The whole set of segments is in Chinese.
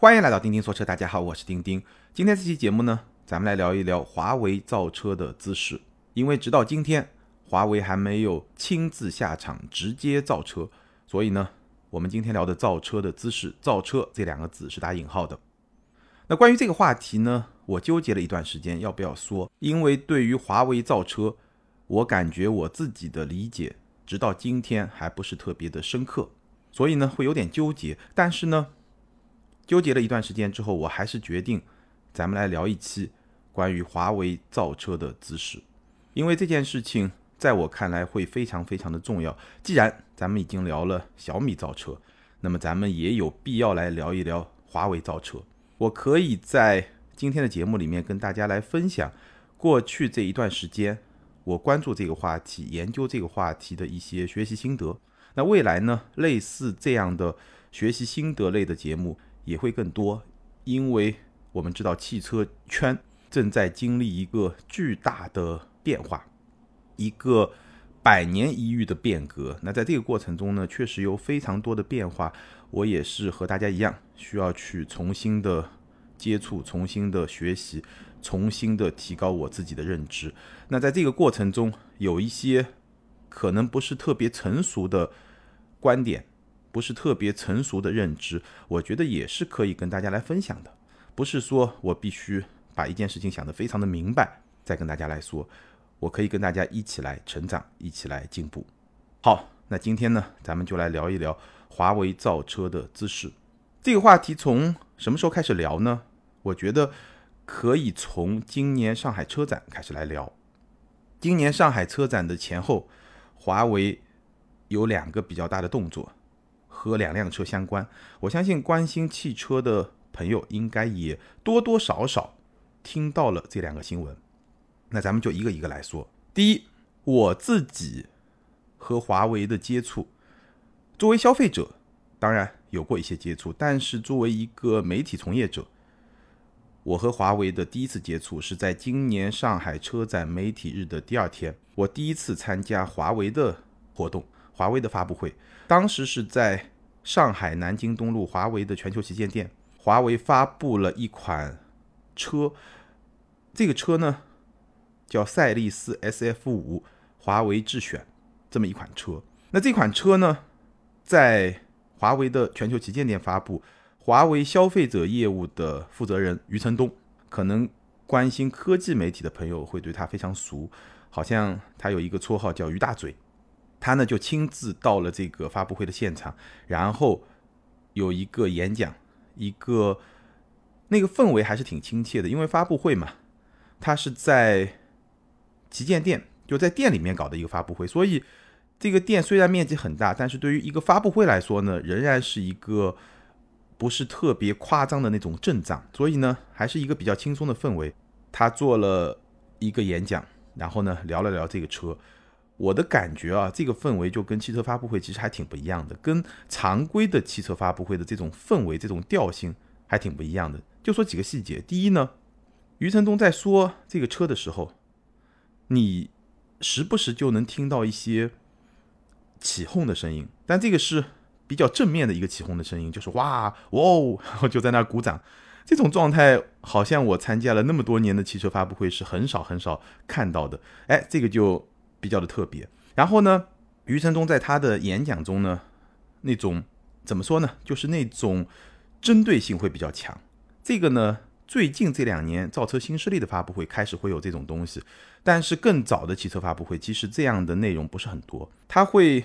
欢迎来到钉钉说车，大家好，我是钉钉。今天这期节目呢，咱们来聊一聊华为造车的姿势。因为直到今天，华为还没有亲自下场直接造车，所以呢，我们今天聊的造车的姿势，造车这两个字是打引号的。那关于这个话题呢，我纠结了一段时间要不要说，因为对于华为造车，我感觉我自己的理解直到今天还不是特别的深刻，所以呢会有点纠结。但是呢。纠结了一段时间之后，我还是决定，咱们来聊一期关于华为造车的姿势，因为这件事情在我看来会非常非常的重要。既然咱们已经聊了小米造车，那么咱们也有必要来聊一聊华为造车。我可以在今天的节目里面跟大家来分享过去这一段时间我关注这个话题、研究这个话题的一些学习心得。那未来呢，类似这样的学习心得类的节目。也会更多，因为我们知道汽车圈正在经历一个巨大的变化，一个百年一遇的变革。那在这个过程中呢，确实有非常多的变化。我也是和大家一样，需要去重新的接触、重新的学习、重新的提高我自己的认知。那在这个过程中，有一些可能不是特别成熟的观点。不是特别成熟的认知，我觉得也是可以跟大家来分享的。不是说我必须把一件事情想得非常的明白，再跟大家来说，我可以跟大家一起来成长，一起来进步。好，那今天呢，咱们就来聊一聊华为造车的姿势。这个话题从什么时候开始聊呢？我觉得可以从今年上海车展开始来聊。今年上海车展的前后，华为有两个比较大的动作。和两辆车相关，我相信关心汽车的朋友应该也多多少少听到了这两个新闻。那咱们就一个一个来说。第一，我自己和华为的接触，作为消费者当然有过一些接触，但是作为一个媒体从业者，我和华为的第一次接触是在今年上海车展媒体日的第二天，我第一次参加华为的活动，华为的发布会。当时是在上海南京东路华为的全球旗舰店，华为发布了一款车，这个车呢叫赛力斯 SF 五华为智选这么一款车。那这款车呢，在华为的全球旗舰店发布，华为消费者业务的负责人余承东，可能关心科技媒体的朋友会对他非常熟，好像他有一个绰号叫余大嘴。他呢就亲自到了这个发布会的现场，然后有一个演讲，一个那个氛围还是挺亲切的，因为发布会嘛，他是在旗舰店，就在店里面搞的一个发布会，所以这个店虽然面积很大，但是对于一个发布会来说呢，仍然是一个不是特别夸张的那种阵仗，所以呢，还是一个比较轻松的氛围。他做了一个演讲，然后呢聊了聊这个车。我的感觉啊，这个氛围就跟汽车发布会其实还挺不一样的，跟常规的汽车发布会的这种氛围、这种调性还挺不一样的。就说几个细节，第一呢，余承东在说这个车的时候，你时不时就能听到一些起哄的声音，但这个是比较正面的一个起哄的声音，就是哇哇哦，然后就在那鼓掌。这种状态好像我参加了那么多年的汽车发布会是很少很少看到的。哎，这个就。比较的特别，然后呢，余承东在他的演讲中呢，那种怎么说呢，就是那种针对性会比较强。这个呢，最近这两年造车新势力的发布会开始会有这种东西，但是更早的汽车发布会其实这样的内容不是很多。他会，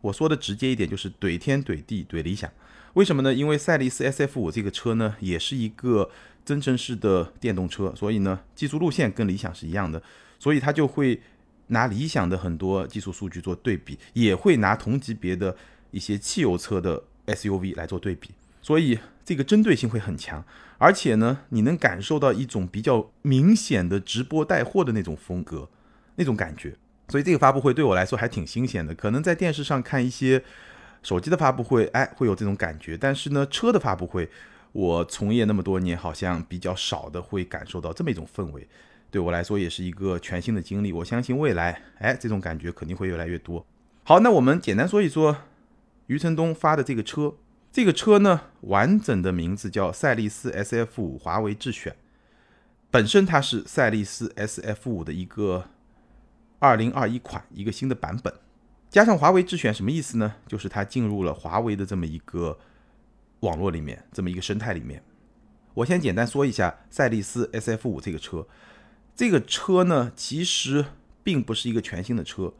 我说的直接一点就是怼天怼地怼理想，为什么呢？因为赛力斯 SF 五这个车呢，也是一个增程式的电动车，所以呢，技术路线跟理想是一样的，所以他就会。拿理想的很多技术数据做对比，也会拿同级别的一些汽油车的 SUV 来做对比，所以这个针对性会很强。而且呢，你能感受到一种比较明显的直播带货的那种风格，那种感觉。所以这个发布会对我来说还挺新鲜的。可能在电视上看一些手机的发布会，哎，会有这种感觉。但是呢，车的发布会，我从业那么多年，好像比较少的会感受到这么一种氛围。对我来说也是一个全新的经历，我相信未来，哎，这种感觉肯定会越来越多。好，那我们简单说一说余承东发的这个车，这个车呢，完整的名字叫赛力斯 SF 五华为智选，本身它是赛力斯 SF 五的一个二零二一款一个新的版本，加上华为智选什么意思呢？就是它进入了华为的这么一个网络里面，这么一个生态里面。我先简单说一下赛力斯 SF 五这个车，这个车呢，其实并不是一个全新的车，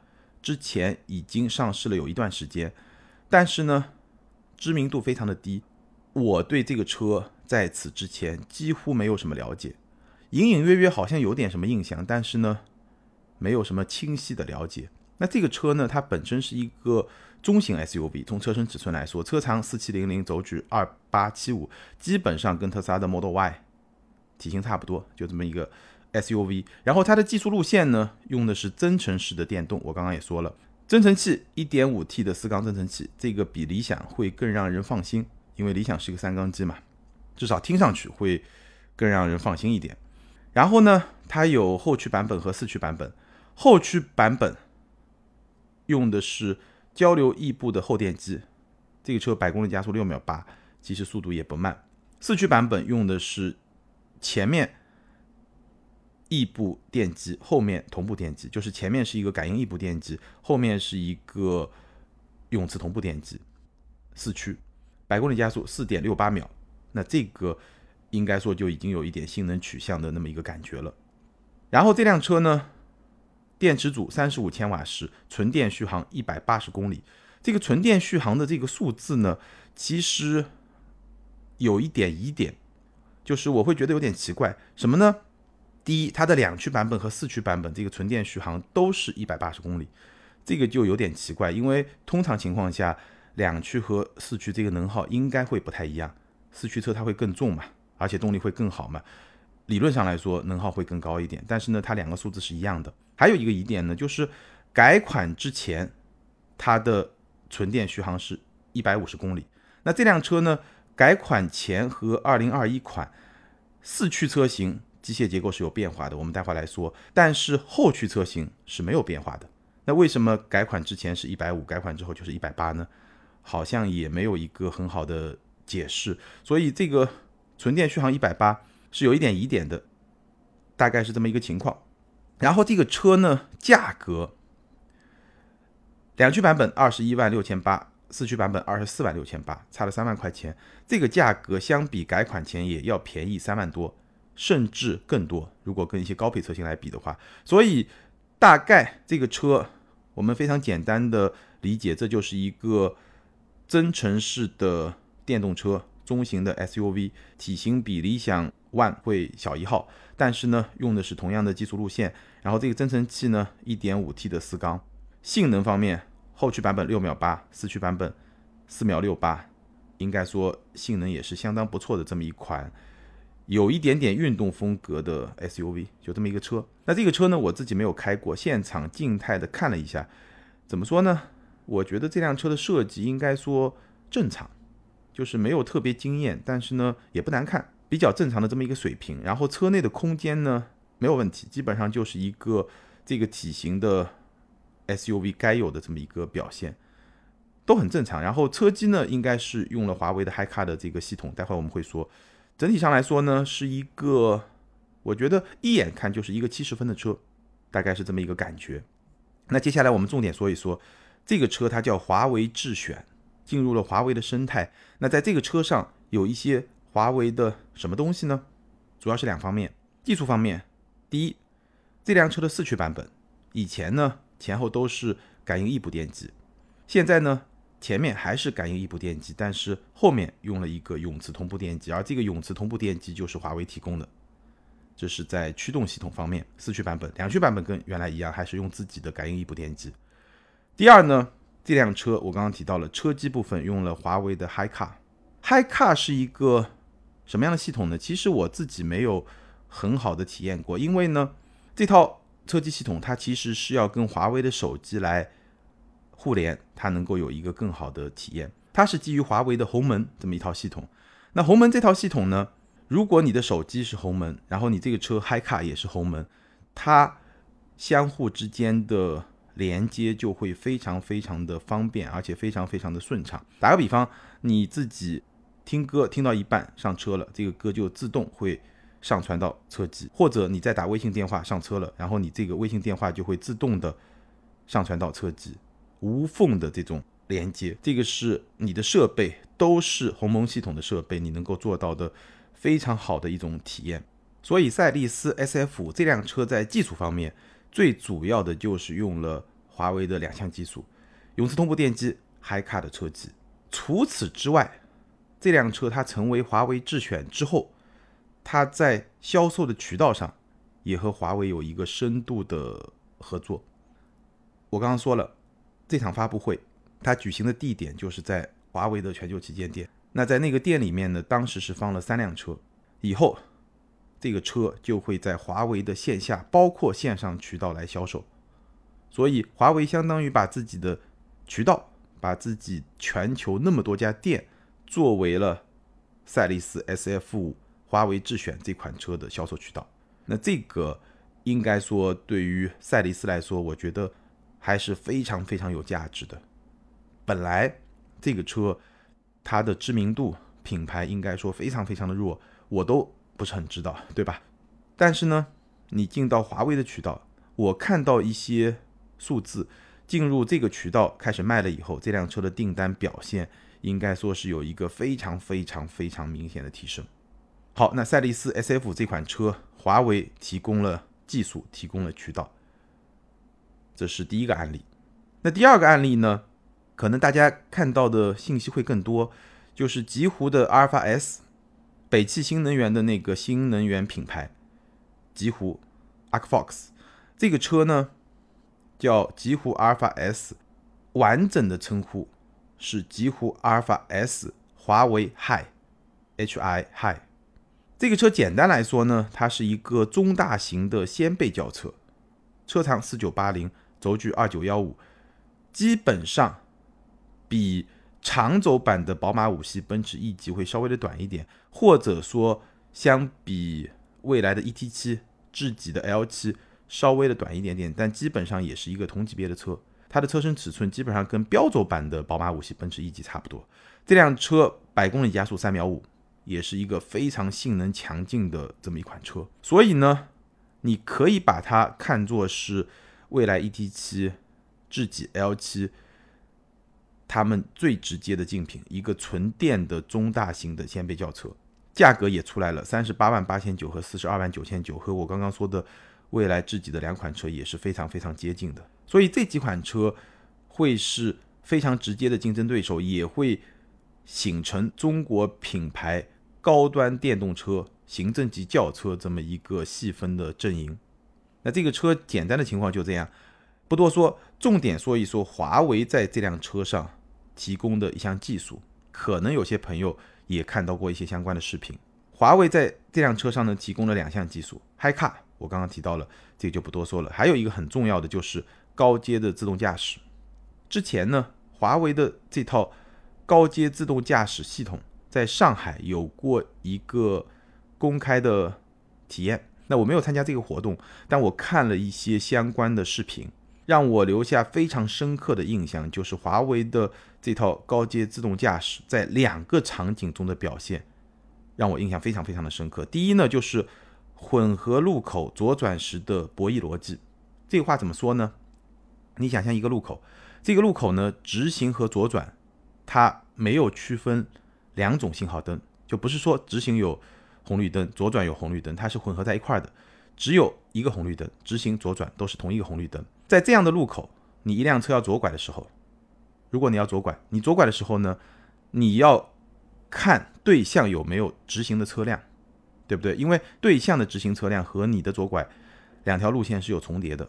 之前已经上市了有一段时间，但是呢。知名度非常的低，我对这个车在此之前几乎没有什么了解，隐隐约约好像有点什么印象，但是呢，没有什么清晰的了解。那这个车呢，它本身是一个中型 SUV，从车身尺寸来说，车长四七零零，轴距二八七五，基本上跟特斯拉的 Model Y 体型差不多，就这么一个 SUV。然后它的技术路线呢，用的是增程式的电动，我刚刚也说了。增程器一点五 T 的四缸增程器，这个比理想会更让人放心，因为理想是个三缸机嘛，至少听上去会更让人放心一点。然后呢，它有后驱版本和四驱版本，后驱版本用的是交流异步的后电机，这个车百公里加速六秒八，其实速度也不慢。四驱版本用的是前面。异步电机后面同步电机，就是前面是一个感应异步电机，后面是一个永磁同步电机。四驱，百公里加速四点六八秒，那这个应该说就已经有一点性能取向的那么一个感觉了。然后这辆车呢，电池组三十五千瓦时，纯电续航一百八十公里。这个纯电续航的这个数字呢，其实有一点疑点，就是我会觉得有点奇怪，什么呢？第一，它的两驱版本和四驱版本这个纯电续航都是一百八十公里，这个就有点奇怪，因为通常情况下，两驱和四驱这个能耗应该会不太一样，四驱车它会更重嘛，而且动力会更好嘛，理论上来说能耗会更高一点，但是呢，它两个数字是一样的。还有一个疑点呢，就是改款之前它的纯电续航是一百五十公里，那这辆车呢，改款前和二零二一款四驱车型。机械结构是有变化的，我们待会来说。但是后驱车型是没有变化的。那为什么改款之前是一百五，改款之后就是一百八呢？好像也没有一个很好的解释。所以这个纯电续航一百八是有一点疑点的，大概是这么一个情况。然后这个车呢，价格，两驱版本二十一万六千八，四驱版本二十四万六千八，差了三万块钱。这个价格相比改款前也要便宜三万多。甚至更多，如果跟一些高配车型来比的话，所以大概这个车我们非常简单的理解，这就是一个增程式的电动车，中型的 SUV，体型比理想 ONE 会小一号，但是呢用的是同样的技术路线，然后这个增程器呢 1.5T 的四缸，性能方面后驱版本六秒八，四驱版本四秒六八，应该说性能也是相当不错的这么一款。有一点点运动风格的 SUV，就这么一个车。那这个车呢，我自己没有开过，现场静态的看了一下。怎么说呢？我觉得这辆车的设计应该说正常，就是没有特别惊艳，但是呢也不难看，比较正常的这么一个水平。然后车内的空间呢没有问题，基本上就是一个这个体型的 SUV 该有的这么一个表现，都很正常。然后车机呢应该是用了华为的 HiCar 的这个系统，待会我们会说。整体上来说呢，是一个我觉得一眼看就是一个七十分的车，大概是这么一个感觉。那接下来我们重点说一说这个车，它叫华为智选，进入了华为的生态。那在这个车上有一些华为的什么东西呢？主要是两方面，技术方面，第一，这辆车的四驱版本以前呢前后都是感应异步电机，现在呢。前面还是感应异步电机，但是后面用了一个永磁同步电机，而这个永磁同步电机就是华为提供的。这是在驱动系统方面，四驱版本、两驱版本跟原来一样，还是用自己的感应异步电机。第二呢，这辆车我刚刚提到了车机部分用了华为的 HiCar，HiCar 是一个什么样的系统呢？其实我自己没有很好的体验过，因为呢，这套车机系统它其实是要跟华为的手机来。互联它能够有一个更好的体验，它是基于华为的鸿蒙这么一套系统。那鸿蒙这套系统呢，如果你的手机是鸿蒙，然后你这个车 Hi 卡也是鸿蒙，它相互之间的连接就会非常非常的方便，而且非常非常的顺畅。打个比方，你自己听歌听到一半上车了，这个歌就自动会上传到车机，或者你在打微信电话上车了，然后你这个微信电话就会自动的上传到车机，无缝的这种连接，这个是你的设备都是鸿蒙系统的设备，你能够做到的非常好的一种体验。所以赛力斯 SF 这辆车在技术方面，最主要的就是用了华为的两项技术：永磁同步电机、海卡的车机。除此之外，这辆车它成为华为智选之后，它在销售的渠道上也和华为有一个深度的合作。我刚刚说了，这场发布会它举行的地点就是在华为的全球旗舰店。那在那个店里面呢，当时是放了三辆车，以后。这个车就会在华为的线下，包括线上渠道来销售，所以华为相当于把自己的渠道，把自己全球那么多家店，作为了赛力斯 SF 五华为智选这款车的销售渠道。那这个应该说对于赛力斯来说，我觉得还是非常非常有价值的。本来这个车它的知名度、品牌应该说非常非常的弱，我都。不是很知道，对吧？但是呢，你进到华为的渠道，我看到一些数字，进入这个渠道开始卖了以后，这辆车的订单表现应该说是有一个非常非常非常明显的提升。好，那赛力斯 SF 这款车，华为提供了技术，提供了渠道，这是第一个案例。那第二个案例呢，可能大家看到的信息会更多，就是极狐的阿尔法 S。北汽新能源的那个新能源品牌，极狐 Arcfox 这个车呢，叫极狐阿尔法 S，完整的称呼是极狐阿尔法 S 华为 Hi，Hi Hi。这个车简单来说呢，它是一个中大型的掀背轿车，车长四九八零，轴距二九幺五，基本上比。长轴版的宝马五系、奔驰 E 级会稍微的短一点，或者说相比未来的 ET7、智己的 L7 稍微的短一点点，但基本上也是一个同级别的车。它的车身尺寸基本上跟标轴版的宝马五系、奔驰 E 级差不多。这辆车百公里加速三秒五，也是一个非常性能强劲的这么一款车。所以呢，你可以把它看作是未来 ET7、智己 L7。他们最直接的竞品，一个纯电的中大型的掀背轿车，价格也出来了，三十八万八千九和四十二万九千九，和我刚刚说的未来智己的两款车也是非常非常接近的。所以这几款车会是非常直接的竞争对手，也会形成中国品牌高端电动车、行政级轿车这么一个细分的阵营。那这个车简单的情况就这样，不多说，重点说一说华为在这辆车上。提供的一项技术，可能有些朋友也看到过一些相关的视频。华为在这辆车上呢，提供了两项技术，HiCar，我刚刚提到了，这个就不多说了。还有一个很重要的就是高阶的自动驾驶。之前呢，华为的这套高阶自动驾驶系统在上海有过一个公开的体验，那我没有参加这个活动，但我看了一些相关的视频。让我留下非常深刻的印象，就是华为的这套高阶自动驾驶在两个场景中的表现，让我印象非常非常的深刻。第一呢，就是混合路口左转时的博弈逻辑。这话怎么说呢？你想象一个路口，这个路口呢，直行和左转，它没有区分两种信号灯，就不是说直行有红绿灯，左转有红绿灯，它是混合在一块的，只有一个红绿灯，直行左转都是同一个红绿灯。在这样的路口，你一辆车要左拐的时候，如果你要左拐，你左拐的时候呢，你要看对向有没有直行的车辆，对不对？因为对向的直行车辆和你的左拐两条路线是有重叠的。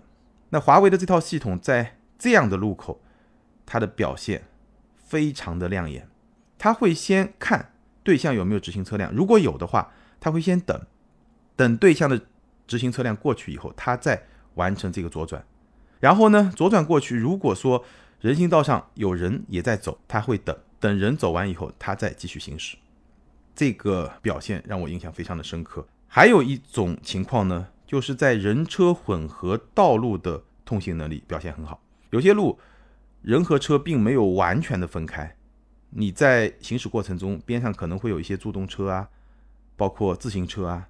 那华为的这套系统在这样的路口，它的表现非常的亮眼。它会先看对向有没有直行车辆，如果有的话，他会先等，等对向的直行车辆过去以后，他再完成这个左转。然后呢，左转过去，如果说人行道上有人也在走，他会等等人走完以后，他再继续行驶。这个表现让我印象非常的深刻。还有一种情况呢，就是在人车混合道路的通行能力表现很好。有些路人和车并没有完全的分开，你在行驶过程中边上可能会有一些助动车啊，包括自行车啊，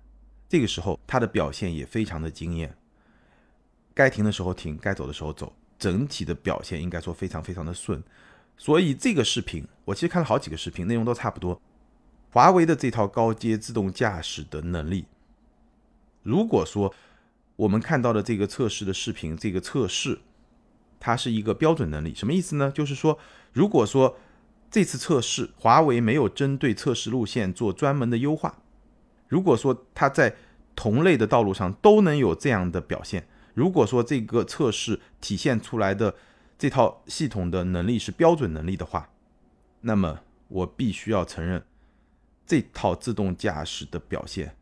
这个时候它的表现也非常的惊艳，该停的时候停，该走的时候走，整体的表现应该说非常非常的顺。所以这个视频我其实看了好几个视频，内容都差不多。华为的这套高阶自动驾驶的能力，如果说我们看到的这个测试的视频，这个测试它是一个标准能力，什么意思呢？就是说，如果说这次测试华为没有针对测试路线做专门的优化，如果说它在同类的道路上都能有这样的表现，如果说这个测试体现出来的这套系统的能力是标准能力的话，那么我必须要承认。这套自动驾驶的表现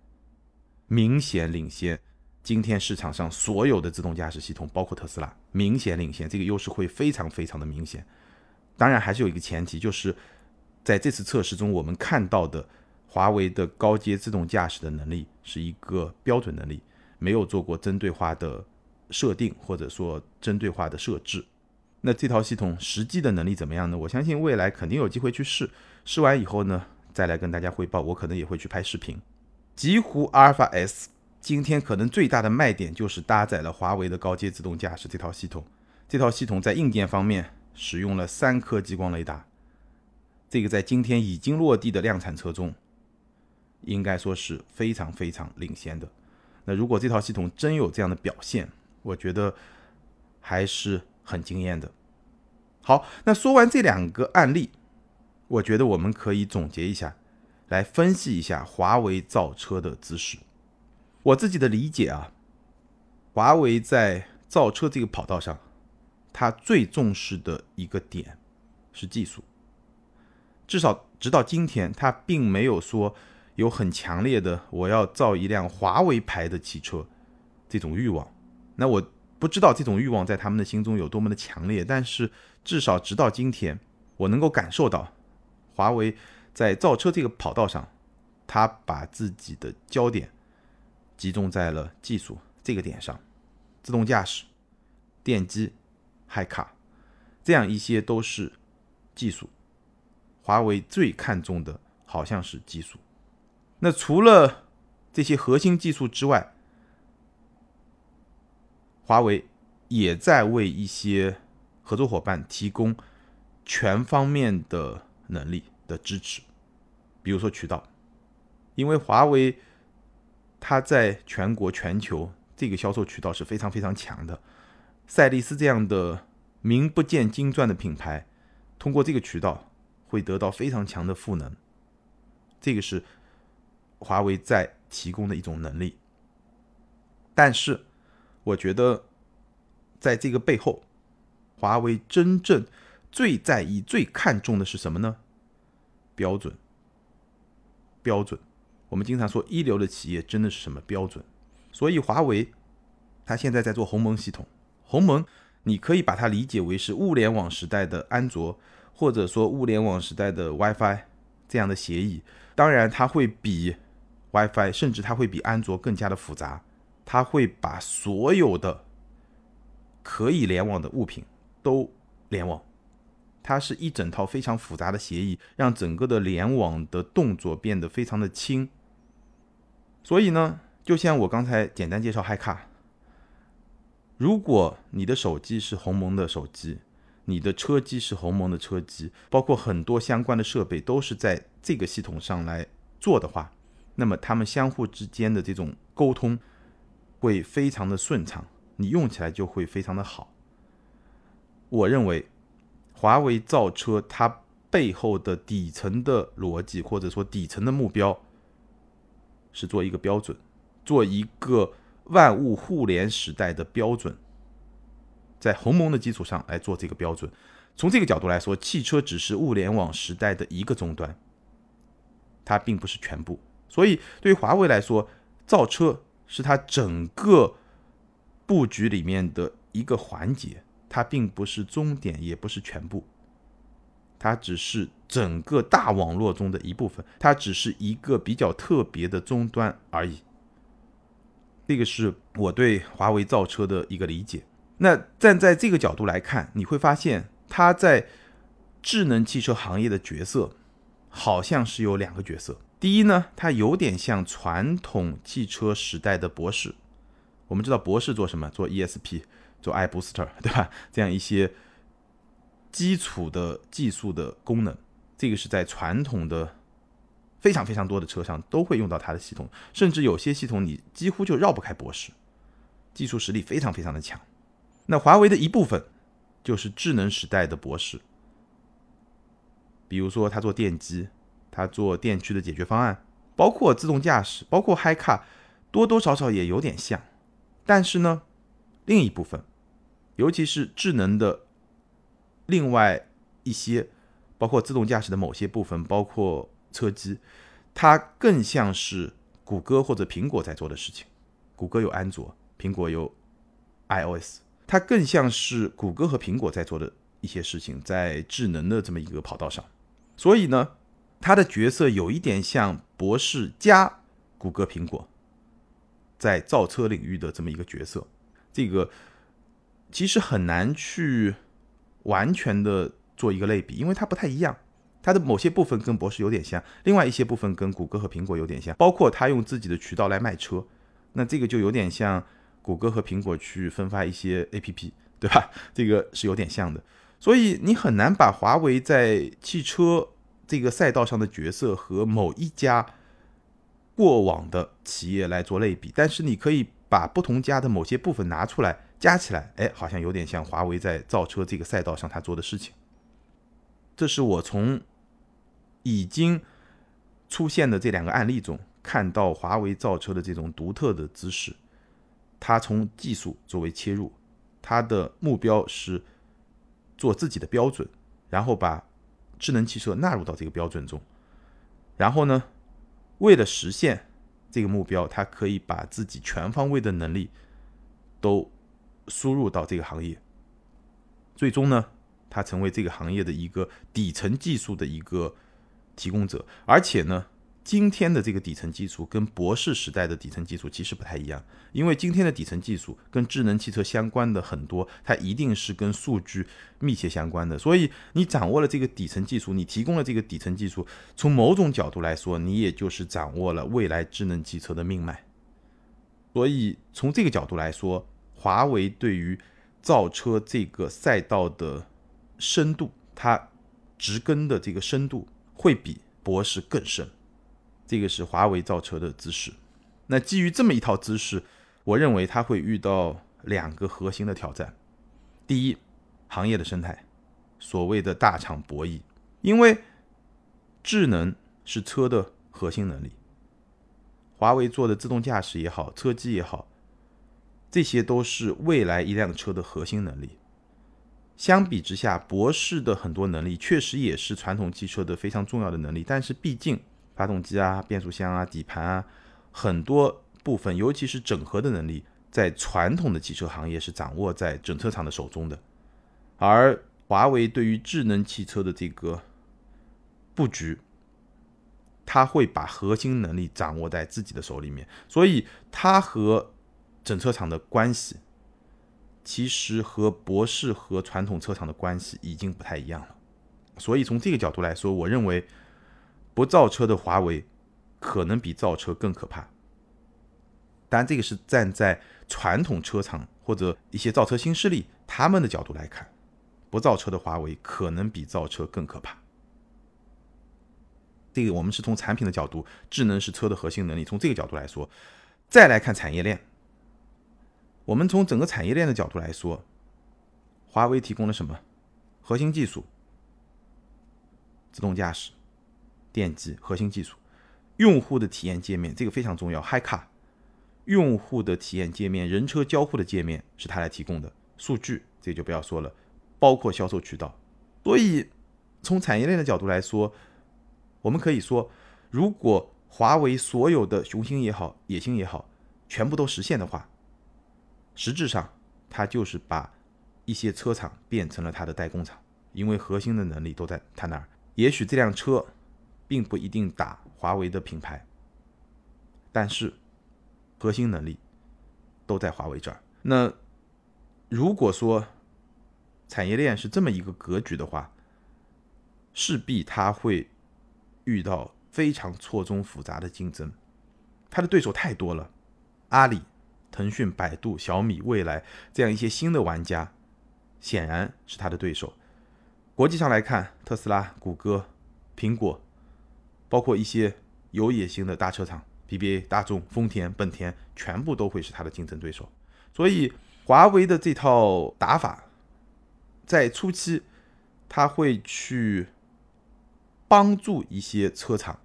明显领先今天市场上所有的自动驾驶系统，包括特斯拉，明显领先，这个优势会非常非常的明显。当然，还是有一个前提，就是在这次测试中，我们看到的华为的高阶自动驾驶的能力是一个标准能力，没有做过针对化的设定或者说针对化的设置。那这套系统实际的能力怎么样呢？我相信未来肯定有机会去试，试完以后呢？再来跟大家汇报，我可能也会去拍视频。极狐阿尔法 S 今天可能最大的卖点就是搭载了华为的高阶自动驾驶这套系统。这套系统在硬件方面使用了三颗激光雷达，这个在今天已经落地的量产车中，应该说是非常非常领先的。那如果这套系统真有这样的表现，我觉得还是很惊艳的。好，那说完这两个案例。我觉得我们可以总结一下，来分析一下华为造车的姿势。我自己的理解啊，华为在造车这个跑道上，它最重视的一个点是技术。至少直到今天，它并没有说有很强烈的我要造一辆华为牌的汽车这种欲望。那我不知道这种欲望在他们的心中有多么的强烈，但是至少直到今天，我能够感受到。华为在造车这个跑道上，它把自己的焦点集中在了技术这个点上，自动驾驶、电机、海卡，这样一些都是技术。华为最看重的好像是技术。那除了这些核心技术之外，华为也在为一些合作伙伴提供全方面的。能力的支持，比如说渠道，因为华为它在全国全球这个销售渠道是非常非常强的。赛力斯这样的名不见经传的品牌，通过这个渠道会得到非常强的赋能，这个是华为在提供的一种能力。但是，我觉得在这个背后，华为真正。最在意、最看重的是什么呢？标准。标准。我们经常说一流的企业真的是什么标准？所以华为，它现在在做鸿蒙系统。鸿蒙，你可以把它理解为是物联网时代的安卓，或者说物联网时代的 WiFi 这样的协议。当然，它会比 WiFi，甚至它会比安卓更加的复杂。它会把所有的可以联网的物品都联网。它是一整套非常复杂的协议，让整个的联网的动作变得非常的轻。所以呢，就像我刚才简单介绍 h i 卡，如果你的手机是鸿蒙的手机，你的车机是鸿蒙的车机，包括很多相关的设备都是在这个系统上来做的话，那么他们相互之间的这种沟通会非常的顺畅，你用起来就会非常的好。我认为。华为造车，它背后的底层的逻辑，或者说底层的目标，是做一个标准，做一个万物互联时代的标准，在鸿蒙的基础上来做这个标准。从这个角度来说，汽车只是物联网时代的一个终端，它并不是全部。所以，对于华为来说，造车是它整个布局里面的一个环节。它并不是终点，也不是全部，它只是整个大网络中的一部分，它只是一个比较特别的终端而已。这个是我对华为造车的一个理解。那站在这个角度来看，你会发现它在智能汽车行业的角色好像是有两个角色。第一呢，它有点像传统汽车时代的博士。我们知道博士做什么？做 ESP，做 iBooster，对吧？这样一些基础的技术的功能，这个是在传统的非常非常多的车上都会用到它的系统，甚至有些系统你几乎就绕不开博士，技术实力非常非常的强。那华为的一部分就是智能时代的博士，比如说它做电机，它做电驱的解决方案，包括自动驾驶，包括 HiCar，多多少少也有点像。但是呢，另一部分，尤其是智能的另外一些，包括自动驾驶的某些部分，包括车机，它更像是谷歌或者苹果在做的事情。谷歌有安卓，苹果有 iOS，它更像是谷歌和苹果在做的一些事情，在智能的这么一个跑道上。所以呢，它的角色有一点像博士加谷歌、苹果。在造车领域的这么一个角色，这个其实很难去完全的做一个类比，因为它不太一样。它的某些部分跟博士有点像，另外一些部分跟谷歌和苹果有点像，包括它用自己的渠道来卖车，那这个就有点像谷歌和苹果去分发一些 APP，对吧？这个是有点像的。所以你很难把华为在汽车这个赛道上的角色和某一家。过往的企业来做类比，但是你可以把不同家的某些部分拿出来加起来，哎，好像有点像华为在造车这个赛道上他做的事情。这是我从已经出现的这两个案例中看到华为造车的这种独特的姿势。它从技术作为切入，它的目标是做自己的标准，然后把智能汽车纳入到这个标准中，然后呢？为了实现这个目标，他可以把自己全方位的能力都输入到这个行业，最终呢，他成为这个行业的一个底层技术的一个提供者，而且呢。今天的这个底层技术跟博士时代的底层技术其实不太一样，因为今天的底层技术跟智能汽车相关的很多，它一定是跟数据密切相关的。所以你掌握了这个底层技术，你提供了这个底层技术，从某种角度来说，你也就是掌握了未来智能汽车的命脉。所以从这个角度来说，华为对于造车这个赛道的深度，它植根的这个深度会比博士更深。这个是华为造车的姿势。那基于这么一套姿势，我认为它会遇到两个核心的挑战。第一，行业的生态，所谓的大厂博弈。因为智能是车的核心能力，华为做的自动驾驶也好，车机也好，这些都是未来一辆车的核心能力。相比之下，博士的很多能力确实也是传统汽车的非常重要的能力，但是毕竟。发动机啊，变速箱啊，底盘啊，很多部分，尤其是整合的能力，在传统的汽车行业是掌握在整车厂的手中的。而华为对于智能汽车的这个布局，它会把核心能力掌握在自己的手里面，所以它和整车厂的关系，其实和博士和传统车厂的关系已经不太一样了。所以从这个角度来说，我认为。不造车的华为，可能比造车更可怕。当然，这个是站在传统车厂或者一些造车新势力他们的角度来看，不造车的华为可能比造车更可怕。这个我们是从产品的角度，智能是车的核心能力。从这个角度来说，再来看产业链，我们从整个产业链的角度来说，华为提供了什么？核心技术，自动驾驶。电机核心技术，用户的体验界面这个非常重要。HiCar，用户的体验界面、人车交互的界面是他来提供的。数据这就不要说了，包括销售渠道。所以从产业链的角度来说，我们可以说，如果华为所有的雄心也好、野心也好，全部都实现的话，实质上它就是把一些车厂变成了它的代工厂，因为核心的能力都在它那儿。也许这辆车。并不一定打华为的品牌，但是核心能力都在华为这儿。那如果说产业链是这么一个格局的话，势必它会遇到非常错综复杂的竞争，它的对手太多了，阿里、腾讯、百度、小米、未来这样一些新的玩家，显然是它的对手。国际上来看，特斯拉、谷歌、苹果，包括一些有野心的大车厂，BBA、大众、丰田、本田，全部都会是它的竞争对手。所以，华为的这套打法，在初期，他会去帮助一些车厂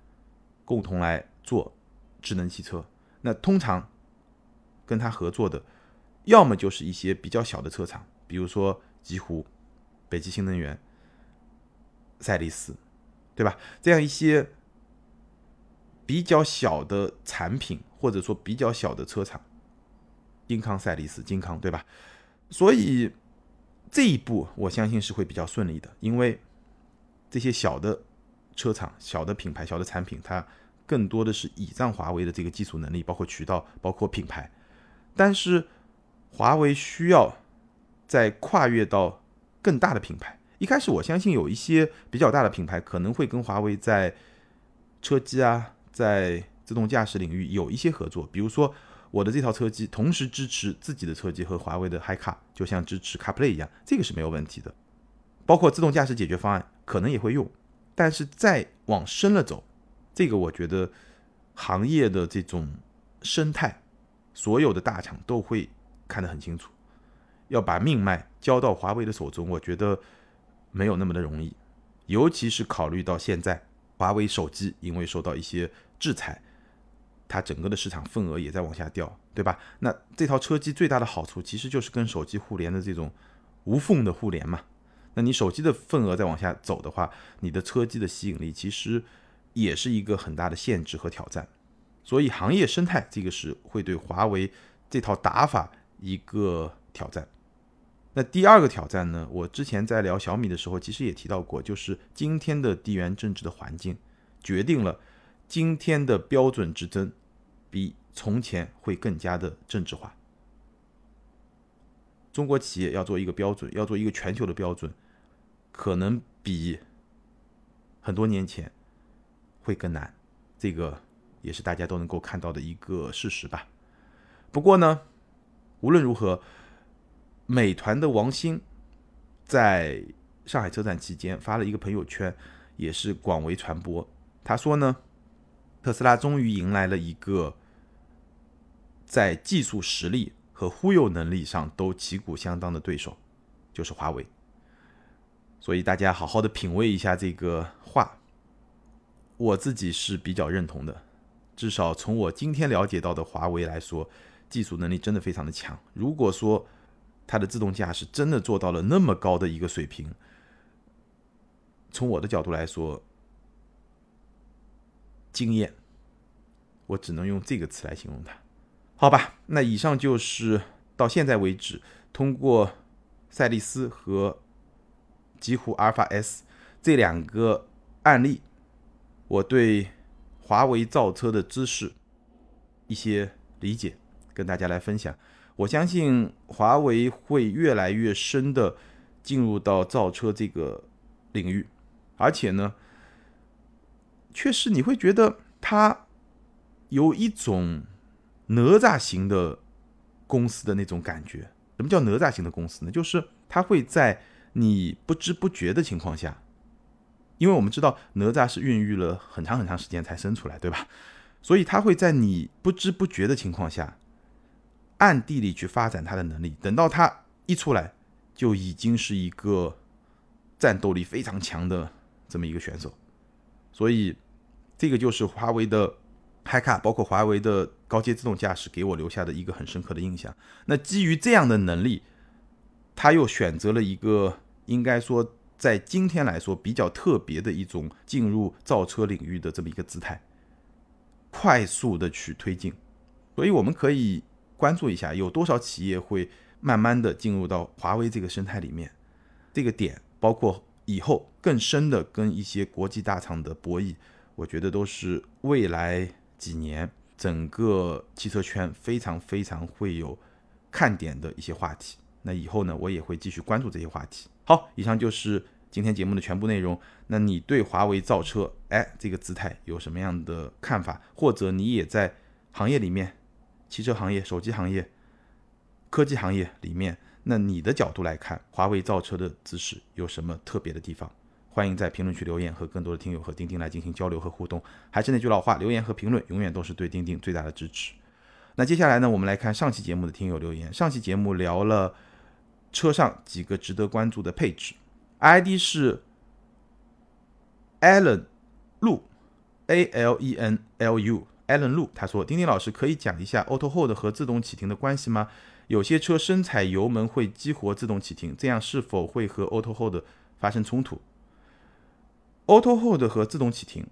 共同来做智能汽车。那通常跟他合作的，要么就是一些比较小的车厂，比如说极狐、北极新能源。赛力斯，对吧？这样一些比较小的产品，或者说比较小的车厂，金康、赛力斯、金康，对吧？所以这一步我相信是会比较顺利的，因为这些小的车厂、小的品牌、小的产品，它更多的是倚仗华为的这个技术能力，包括渠道、包括品牌。但是华为需要再跨越到更大的品牌。一开始我相信有一些比较大的品牌可能会跟华为在车机啊，在自动驾驶领域有一些合作，比如说我的这套车机同时支持自己的车机和华为的 HiCar，就像支持 CarPlay 一样，这个是没有问题的。包括自动驾驶解决方案可能也会用，但是再往深了走，这个我觉得行业的这种生态，所有的大厂都会看得很清楚，要把命脉交到华为的手中，我觉得。没有那么的容易，尤其是考虑到现在华为手机因为受到一些制裁，它整个的市场份额也在往下掉，对吧？那这套车机最大的好处其实就是跟手机互联的这种无缝的互联嘛。那你手机的份额在往下走的话，你的车机的吸引力其实也是一个很大的限制和挑战。所以行业生态这个是会对华为这套打法一个挑战。那第二个挑战呢？我之前在聊小米的时候，其实也提到过，就是今天的地缘政治的环境，决定了今天的标准之争比从前会更加的政治化。中国企业要做一个标准，要做一个全球的标准，可能比很多年前会更难。这个也是大家都能够看到的一个事实吧。不过呢，无论如何。美团的王兴在上海车展期间发了一个朋友圈，也是广为传播。他说呢，特斯拉终于迎来了一个在技术实力和忽悠能力上都旗鼓相当的对手，就是华为。所以大家好好的品味一下这个话，我自己是比较认同的。至少从我今天了解到的华为来说，技术能力真的非常的强。如果说它的自动驾驶真的做到了那么高的一个水平，从我的角度来说，惊艳，我只能用这个词来形容它，好吧？那以上就是到现在为止，通过赛力斯和极狐阿尔法 S 这两个案例，我对华为造车的知识一些理解，跟大家来分享。我相信华为会越来越深的进入到造车这个领域，而且呢，确实你会觉得它有一种哪吒型的公司的那种感觉。什么叫哪吒型的公司呢？就是它会在你不知不觉的情况下，因为我们知道哪吒是孕育了很长很长时间才生出来，对吧？所以它会在你不知不觉的情况下。暗地里去发展他的能力，等到他一出来，就已经是一个战斗力非常强的这么一个选手。所以，这个就是华为的 HiCar，包括华为的高阶自动驾驶给我留下的一个很深刻的印象。那基于这样的能力，他又选择了一个应该说在今天来说比较特别的一种进入造车领域的这么一个姿态，快速的去推进。所以我们可以。关注一下有多少企业会慢慢的进入到华为这个生态里面，这个点包括以后更深的跟一些国际大厂的博弈，我觉得都是未来几年整个汽车圈非常非常会有看点的一些话题。那以后呢，我也会继续关注这些话题。好，以上就是今天节目的全部内容。那你对华为造车，哎，这个姿态有什么样的看法？或者你也在行业里面，汽车行业、手机行业、科技行业里面，那你的角度来看，华为造车的姿势有什么特别的地方？欢迎在评论区留言，和更多的听友和钉钉来进行交流和互动。还是那句老话，留言和评论永远都是对钉钉最大的支持。那接下来呢，我们来看上期节目的听友留言。上期节目聊了车上几个值得关注的配置，ID 是 Allen 路 A L E N L U Allen 路，他说：丁丁老师可以讲一下 Auto Hold 和自动启停的关系吗？有些车深踩油门会激活自动启停，这样是否会和 Auto Hold 发生冲突？Auto Hold 和自动启停，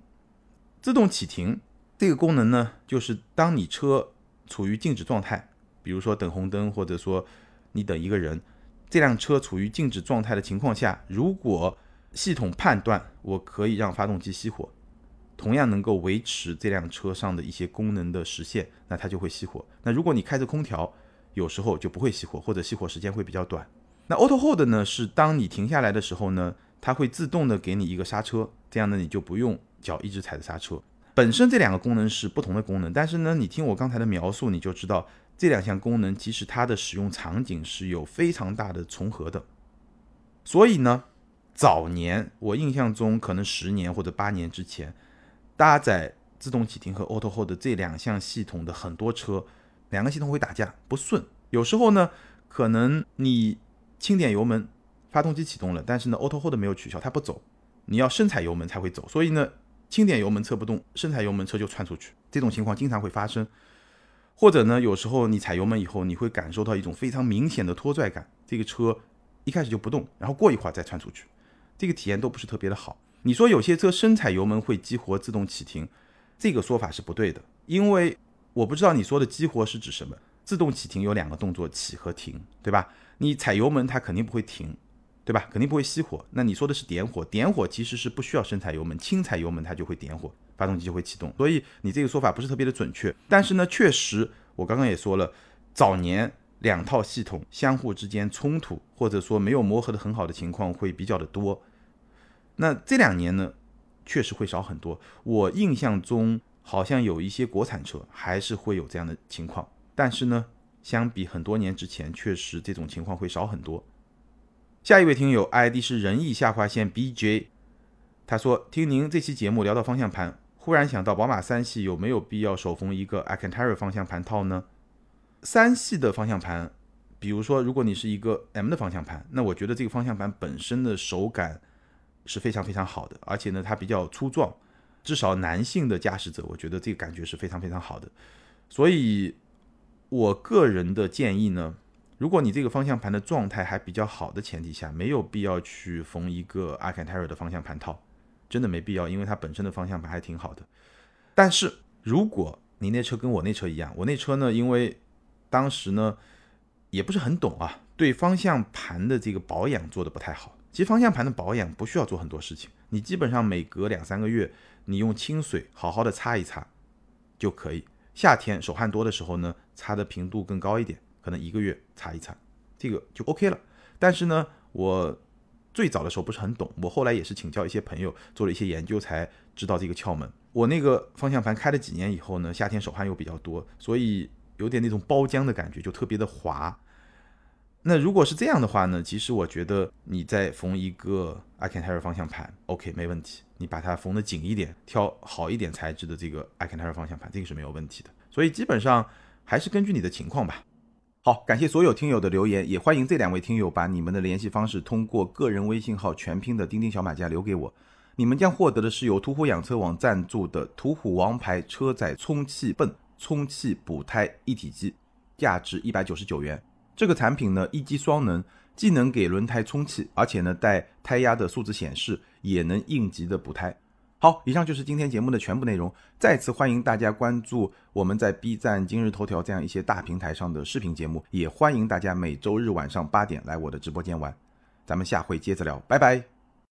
自动启停这个功能呢，就是当你车处于静止状态，比如说等红灯，或者说你等一个人，这辆车处于静止状态的情况下，如果系统判断我可以让发动机熄火，同样能够维持这辆车上的一些功能的实现，那它就会熄火。那如果你开着空调，有时候就不会熄火，或者熄火时间会比较短。那 Auto Hold 呢，是当你停下来的时候呢。它会自动的给你一个刹车，这样呢你就不用脚一直踩着刹车。本身这两个功能是不同的功能，但是呢，你听我刚才的描述，你就知道这两项功能其实它的使用场景是有非常大的重合的。所以呢，早年我印象中可能十年或者八年之前，搭载自动启停和 Auto Hold 这两项系统的很多车，两个系统会打架不顺。有时候呢，可能你轻点油门。发动机启动了，但是呢，Auto Hold 没有取消，它不走，你要深踩油门才会走。所以呢，轻点油门车不动，深踩油门车就窜出去。这种情况经常会发生。或者呢，有时候你踩油门以后，你会感受到一种非常明显的拖拽感，这个车一开始就不动，然后过一会儿再窜出去，这个体验都不是特别的好。你说有些车深踩油门会激活自动启停，这个说法是不对的，因为我不知道你说的激活是指什么。自动启停有两个动作，起和停，对吧？你踩油门它肯定不会停。对吧？肯定不会熄火。那你说的是点火，点火其实是不需要深踩油门，轻踩油门它就会点火，发动机就会启动。所以你这个说法不是特别的准确。但是呢，确实我刚刚也说了，早年两套系统相互之间冲突，或者说没有磨合的很好的情况会比较的多。那这两年呢，确实会少很多。我印象中好像有一些国产车还是会有这样的情况，但是呢，相比很多年之前，确实这种情况会少很多。下一位听友 ID 是仁义下划线 BJ，他说听您这期节目聊到方向盘，忽然想到宝马三系有没有必要手缝一个 a c a n t a r a 方向盘套呢？三系的方向盘，比如说如果你是一个 M 的方向盘，那我觉得这个方向盘本身的手感是非常非常好的，而且呢它比较粗壮，至少男性的驾驶者我觉得这个感觉是非常非常好的，所以我个人的建议呢。如果你这个方向盘的状态还比较好的前提下，没有必要去缝一个 Alcantara 的方向盘套，真的没必要，因为它本身的方向盘还挺好的。但是如果你那车跟我那车一样，我那车呢，因为当时呢也不是很懂啊，对方向盘的这个保养做的不太好。其实方向盘的保养不需要做很多事情，你基本上每隔两三个月，你用清水好好的擦一擦就可以。夏天手汗多的时候呢，擦的频度更高一点。可能一个月擦一擦，这个就 OK 了。但是呢，我最早的时候不是很懂，我后来也是请教一些朋友做了一些研究，才知道这个窍门。我那个方向盘开了几年以后呢，夏天手汗又比较多，所以有点那种包浆的感觉，就特别的滑。那如果是这样的话呢，其实我觉得你再缝一个 Alcantara 方向盘，OK 没问题。你把它缝得紧一点，挑好一点材质的这个 Alcantara 方向盘，这个是没有问题的。所以基本上还是根据你的情况吧。好，感谢所有听友的留言，也欢迎这两位听友把你们的联系方式通过个人微信号全拼的钉钉小马甲留给我，你们将获得的是由途虎养车网赞助的途虎王牌车载充气泵充气补胎一体机，价值一百九十九元。这个产品呢，一机双能，既能给轮胎充气，而且呢带胎压的数字显示，也能应急的补胎。好，以上就是今天节目的全部内容。再次欢迎大家关注我们在 B 站、今日头条这样一些大平台上的视频节目，也欢迎大家每周日晚上八点来我的直播间玩。咱们下回接着聊，拜拜。